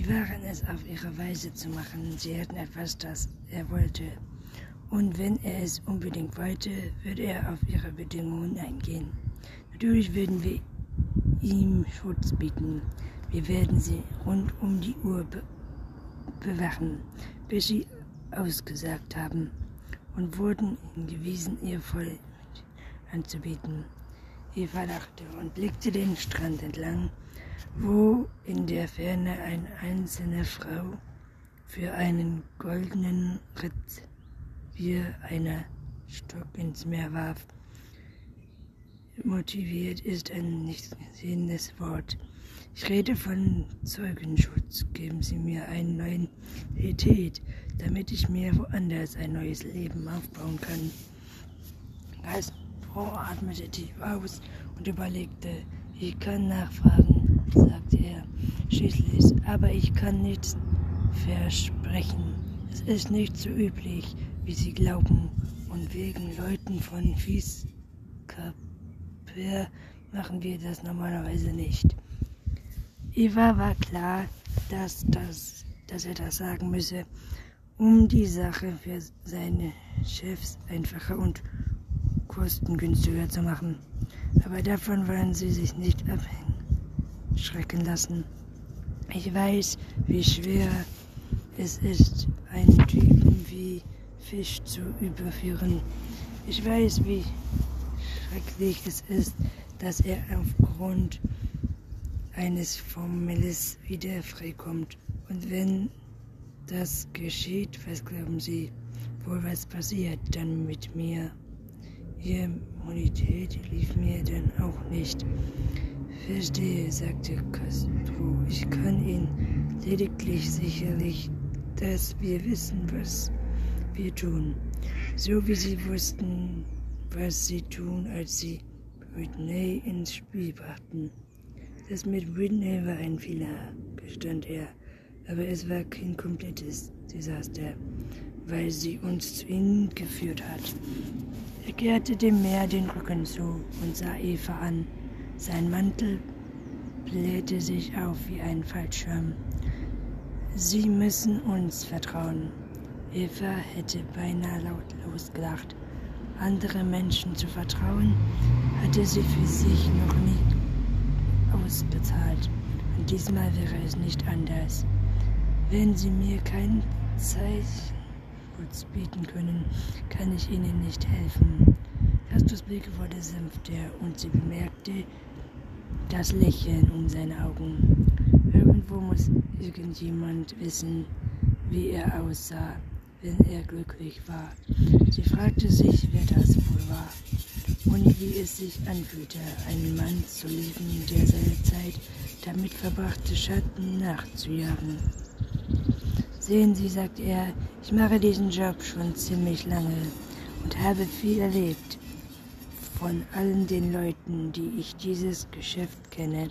Sie waren es auf ihre Weise zu machen. Sie hatten etwas, das er wollte. Und wenn er es unbedingt wollte, würde er auf ihre Bedingungen eingehen. Natürlich würden wir ihm Schutz bieten. Wir werden sie rund um die Uhr be bewachen, bis sie ausgesagt haben und wurden gewiesen, ihr voll anzubieten. Eva lachte und blickte den Strand entlang, wo in der Ferne eine einzelne Frau für einen goldenen Ritt wie einer Stock ins Meer warf. Motiviert ist ein nicht gesehenes Wort. Ich rede von Zeugenschutz. Geben Sie mir einen neuen Etät, damit ich mir woanders ein neues Leben aufbauen kann. Geistfroh atmete tief aus und überlegte. Ich kann nachfragen, sagte er schließlich, aber ich kann nichts versprechen. Es ist nicht so üblich, wie Sie glauben, und wegen Leuten von Fieskapär machen wir das normalerweise nicht. Eva war klar, dass, das, dass er das sagen müsse, um die Sache für seine Chefs einfacher und kostengünstiger zu machen. Aber davon wollen sie sich nicht abschrecken lassen. Ich weiß, wie schwer es ist, einen Typen wie Fisch zu überführen. Ich weiß, wie schrecklich es ist, dass er aufgrund eines Formelles wieder freikommt. Und wenn das geschieht, was glauben Sie wohl, was passiert dann mit mir? Ihr Immunität lief mir dann auch nicht. Verstehe, sagte Castro. Ich kann Ihnen lediglich sicherlich, dass wir wissen, was wir tun. So wie Sie wussten, was Sie tun, als Sie Whitney ins Spiel brachten. Das mit Whitney war ein Fehler, gestand er, aber es war kein komplettes Desaster, weil sie uns zu ihnen geführt hat. Er kehrte dem Meer den Rücken zu und sah Eva an. Sein Mantel blähte sich auf wie ein Fallschirm. Sie müssen uns vertrauen. Eva hätte beinahe lautlos gelacht. Andere Menschen zu vertrauen, hatte sie für sich noch nie ausbezahlt. Und diesmal wäre es nicht anders. Wenn Sie mir kein Zeichen bieten können, kann ich Ihnen nicht helfen. Castus Blick wurde sanfter und sie bemerkte das Lächeln um seine Augen. Irgendwo muss irgendjemand wissen, wie er aussah, wenn er glücklich war. Sie fragte sich, wer das wohl war und wie es sich anfühlte, einen Mann zu lieben, der seine Zeit damit verbrachte, Schatten nachzujagen. Sehen Sie, sagt er, ich mache diesen Job schon ziemlich lange und habe viel erlebt. Von allen den Leuten, die ich dieses Geschäft kenne,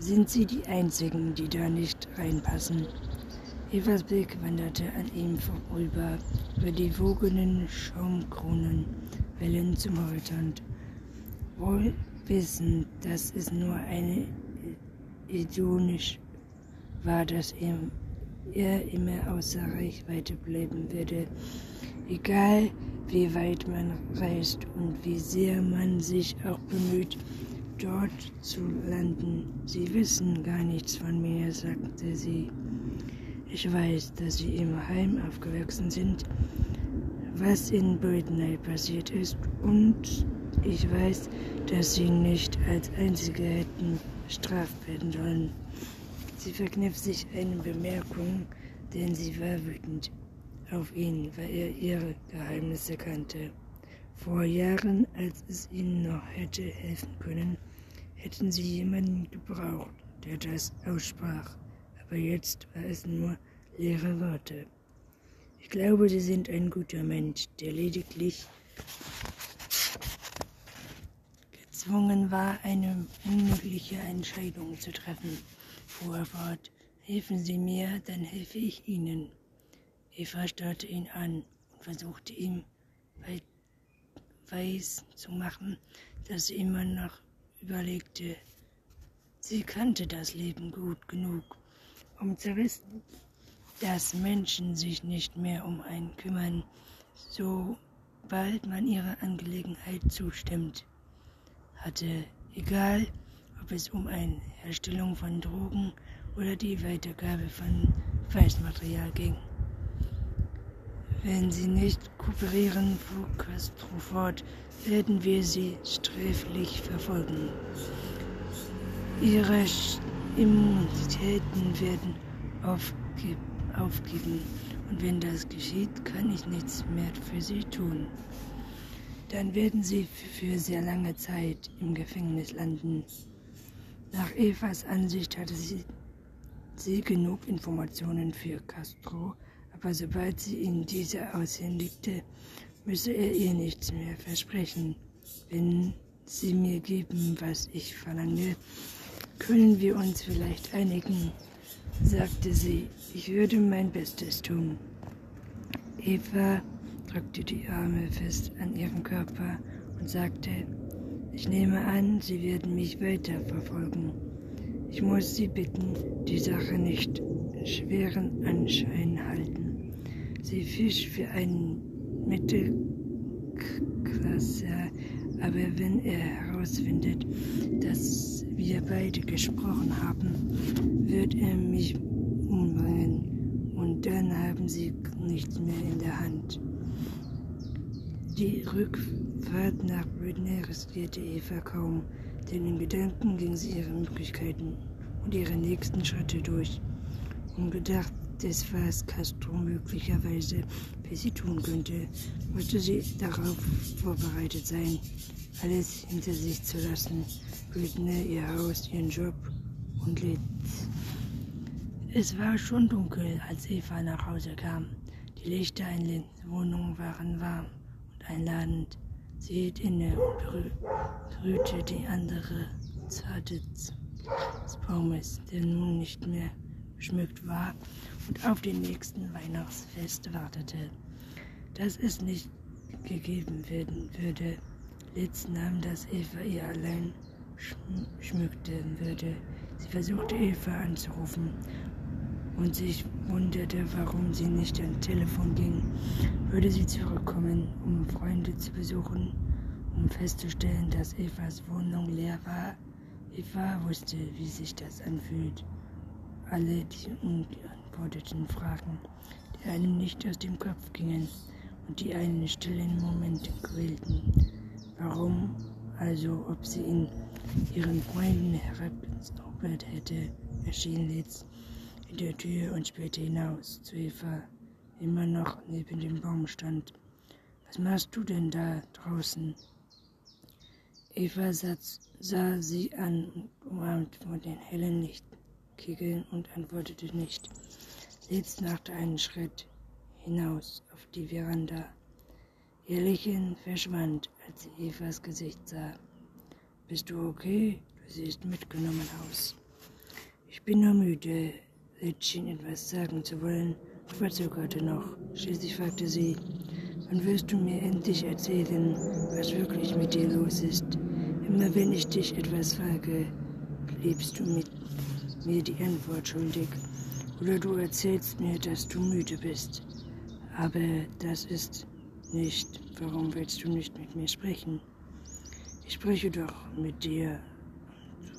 sind Sie die einzigen, die da nicht reinpassen. Evas Blick wanderte an ihm vorüber, über die wogenden Schaumkronen Wellen zum Horizont, wohl wissend, dass es nur eine idonisch war, dass er immer außer Reichweite bleiben würde, egal wie weit man reist und wie sehr man sich auch bemüht, dort zu landen. Sie wissen gar nichts von mir, sagte sie. Ich weiß, dass Sie im Heim aufgewachsen sind, was in Britney passiert ist und ich weiß, dass sie nicht als Einzige hätten bestraft werden sollen. Sie verkniff sich eine Bemerkung, denn sie war wütend auf ihn, weil er ihre Geheimnisse kannte. Vor Jahren, als es ihnen noch hätte helfen können, hätten sie jemanden gebraucht, der das aussprach. Aber jetzt war es nur leere Worte. Ich glaube, Sie sind ein guter Mensch, der lediglich gezwungen war, eine unmögliche Entscheidung zu treffen, fuhr er fort. Helfen Sie mir, dann helfe ich Ihnen. Eva starrte ihn an und versuchte ihm weiß zu machen, dass sie immer noch überlegte. Sie kannte das Leben gut genug, um zu wissen, dass Menschen sich nicht mehr um einen kümmern, sobald man ihrer Angelegenheit zustimmt, hatte, egal ob es um eine Herstellung von Drogen oder die Weitergabe von Beweismaterial ging. Wenn sie nicht kooperieren, fuhr Castro fort, werden wir sie sträflich verfolgen. Ihre Immunitäten werden aufge aufgeben und wenn das geschieht, kann ich nichts mehr für sie tun. Dann werden sie für sehr lange Zeit im Gefängnis landen. Nach Evas Ansicht hatte sie, sie genug Informationen für Castro, aber sobald sie ihm diese aushändigte, müsse er ihr nichts mehr versprechen. Wenn sie mir geben, was ich verlange, können wir uns vielleicht einigen, sagte sie. Ich würde mein Bestes tun. Eva drückte die Arme fest an ihren Körper und sagte, ich nehme an, Sie werden mich weiterverfolgen. Ich muss Sie bitten, die Sache nicht schweren Anschein halten. Sie fischt für einen Mittelklasse, aber wenn er herausfindet, dass wir beide gesprochen haben, wird er mich umbringen und dann haben sie nichts mehr in der Hand. Die Rückfahrt nach Britney riskierte Eva kaum, denn in Gedanken ging sie ihre Möglichkeiten und ihre nächsten Schritte durch. Ungedacht des, was Castro möglicherweise für sie tun könnte, musste sie darauf vorbereitet sein, alles hinter sich zu lassen, Britney, ihr Haus, ihren Job und Lied. Es war schon dunkel, als Eva nach Hause kam. Die Lichter in Lins Wohnung waren warm einladend. Sie hielt inne und berührte die andere Seite des Baumes, der nun nicht mehr geschmückt war und auf den nächsten Weihnachtsfest wartete. Dass es nicht gegeben werden würde, Litz nahm das Eva ihr allein schmückte würde. Sie versuchte Eva anzurufen und sich wunderte, warum sie nicht ans Telefon ging. Würde sie zurückkommen, um Freunde zu besuchen, um festzustellen, dass Evas Wohnung leer war? Eva wusste, wie sich das anfühlt. Alle die ungeantworteten Fragen, die einem nicht aus dem Kopf gingen und die einen stillen Moment quälten. Warum also, ob sie in ihren Freunden herabgezaubert hätte, erschien Litz in der Tür und spähte hinaus zu Eva, immer noch neben dem Baum stand. Was machst du denn da draußen? Eva sah sie an, umarmt von den hellen Lichtkegeln und antwortete nicht. Litz machte einen Schritt hinaus auf die Veranda. Ihr Lächeln verschwand, als sie Evas Gesicht sah. Bist du okay? Du siehst mitgenommen aus. Ich bin nur müde, Litt schien etwas sagen zu wollen, aber zögerte noch. Schließlich fragte sie, wann wirst du mir endlich erzählen, was wirklich mit dir los ist? Immer wenn ich dich etwas frage, bliebst du mit mir die Antwort schuldig. Oder du erzählst mir, dass du müde bist. Aber das ist nicht. Warum willst du nicht mit mir sprechen? Ich spreche doch mit dir.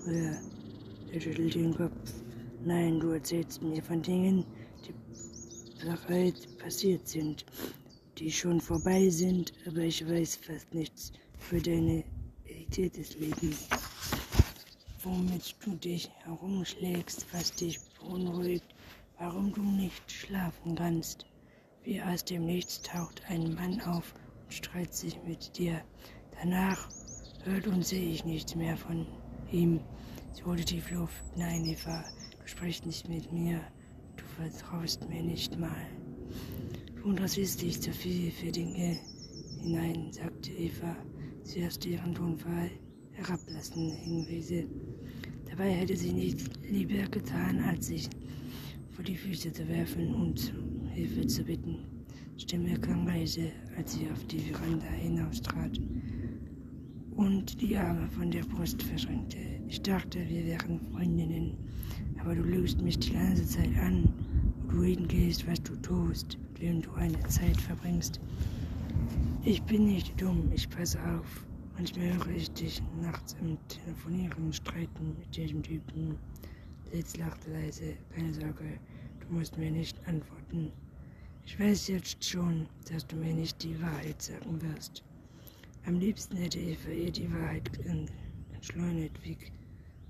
Er schüttelt den Kopf. Nein, du erzählst mir von Dingen, die bereits passiert sind, die schon vorbei sind, aber ich weiß fast nichts über deine Realität des Lebens. Womit du dich herumschlägst, was dich beunruhigt, warum du nicht schlafen kannst. Wie aus dem Nichts taucht ein Mann auf und streitet sich mit dir. Danach hört und sehe ich nichts mehr von ihm. Sie holte tief Luft. Nein, Eva, Du sprichst nicht mit mir, du vertraust mir nicht mal. Du interessierst dich zu viel für Dinge hinein, sagte Eva, zuerst ihren Tonfall herablassen Hinweise. Dabei hätte sie nichts lieber getan, als sich vor die Füße zu werfen und Hilfe zu bitten. Stimme klang leise, als sie auf die Veranda hinaustrat. Und die Arme von der Brust verschränkte. Ich dachte, wir wären Freundinnen, aber du lügst mich die ganze Zeit an, wo du hingehst, was du tust, mit wem du eine Zeit verbringst. Ich bin nicht dumm, ich passe auf. Manchmal höre ich dich nachts im Telefonieren streiten mit diesem Typen. Litz lachte leise. Keine Sorge, du musst mir nicht antworten. Ich weiß jetzt schon, dass du mir nicht die Wahrheit sagen wirst. Am liebsten hätte ich für ihr die Wahrheit entschleunigt wie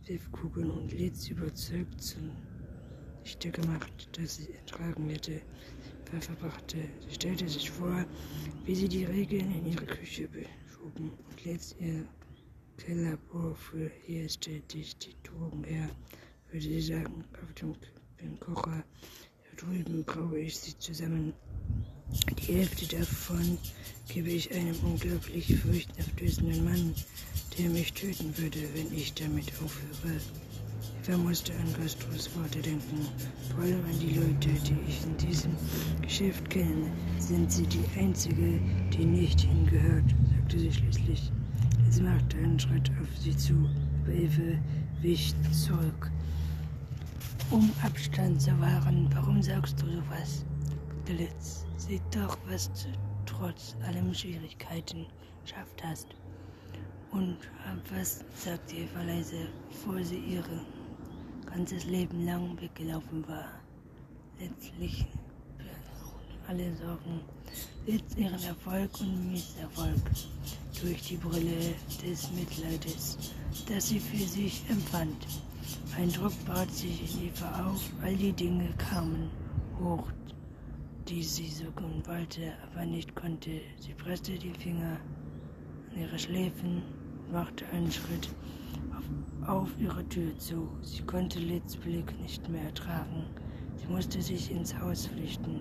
Pfiffkugeln und Litz überzeugt zum Lichte gemacht, dass sie ertragen hätte, verbrachte. Sie stellte sich vor, wie sie die Regeln in ihre Küche beschoben und Litz ihr Kellerbohr für hier stellte ich die Truhen her, würde sie sagen, auf dem, dem Kocher da drüben braue ich sie zusammen. Die Hälfte davon gebe ich einem unglaublich furchteinflößenden Mann, der mich töten würde, wenn ich damit aufhöre. Eva musste an Gastros Worte denken, vor allem an die Leute, die ich in diesem Geschäft kenne. Sind sie die Einzige, die nicht hingehört, sagte sie schließlich. Sie machte einen Schritt auf sie zu, aber Eva wich zurück. Um Abstand zu wahren, warum sagst du sowas? Glitz, sieh doch, was du trotz allem Schwierigkeiten geschafft hast. Und was sagte Eva leise, bevor sie ihr ganzes Leben lang weggelaufen war? Letztlich alle Sorgen, jetzt ihren Erfolg und Misserfolg durch die Brille des Mitleides, das sie für sich empfand. Ein Druck baut sich in Eva auf, all die Dinge kamen hoch, die sie suchen wollte, aber nicht konnte. Sie presste die Finger an ihre Schläfen und machte einen Schritt auf, auf ihre Tür zu. Sie konnte Lids Blick nicht mehr ertragen. Sie musste sich ins Haus flüchten,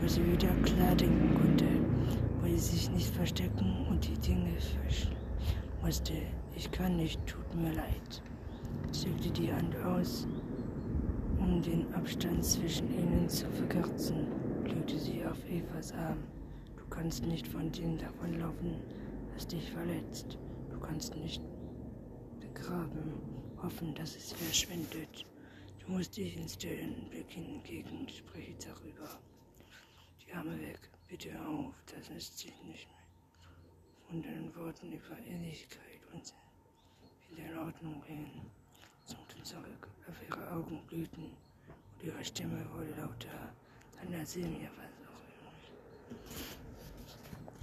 wo sie wieder klar denken konnte, wo sie sich nicht verstecken und die Dinge verschließen musste. Ich kann nicht, tut mir leid streckte die Hand aus, um den Abstand zwischen ihnen zu verkürzen, legte sie auf Evas Arm. Du kannst nicht von dem davonlaufen, was dich verletzt. Du kannst nicht begraben, hoffen, dass es verschwindet. Du musst dich in Stillen beginnen gegen, spreche darüber. Die Arme weg, bitte auf, das ist sich nicht mehr. Von deinen Worten über Ehrlichkeit und wieder in Ordnung bringen zuckte zurück, auf ihre Augen glühten und ihre Stimme wurde lauter. نظیر میافت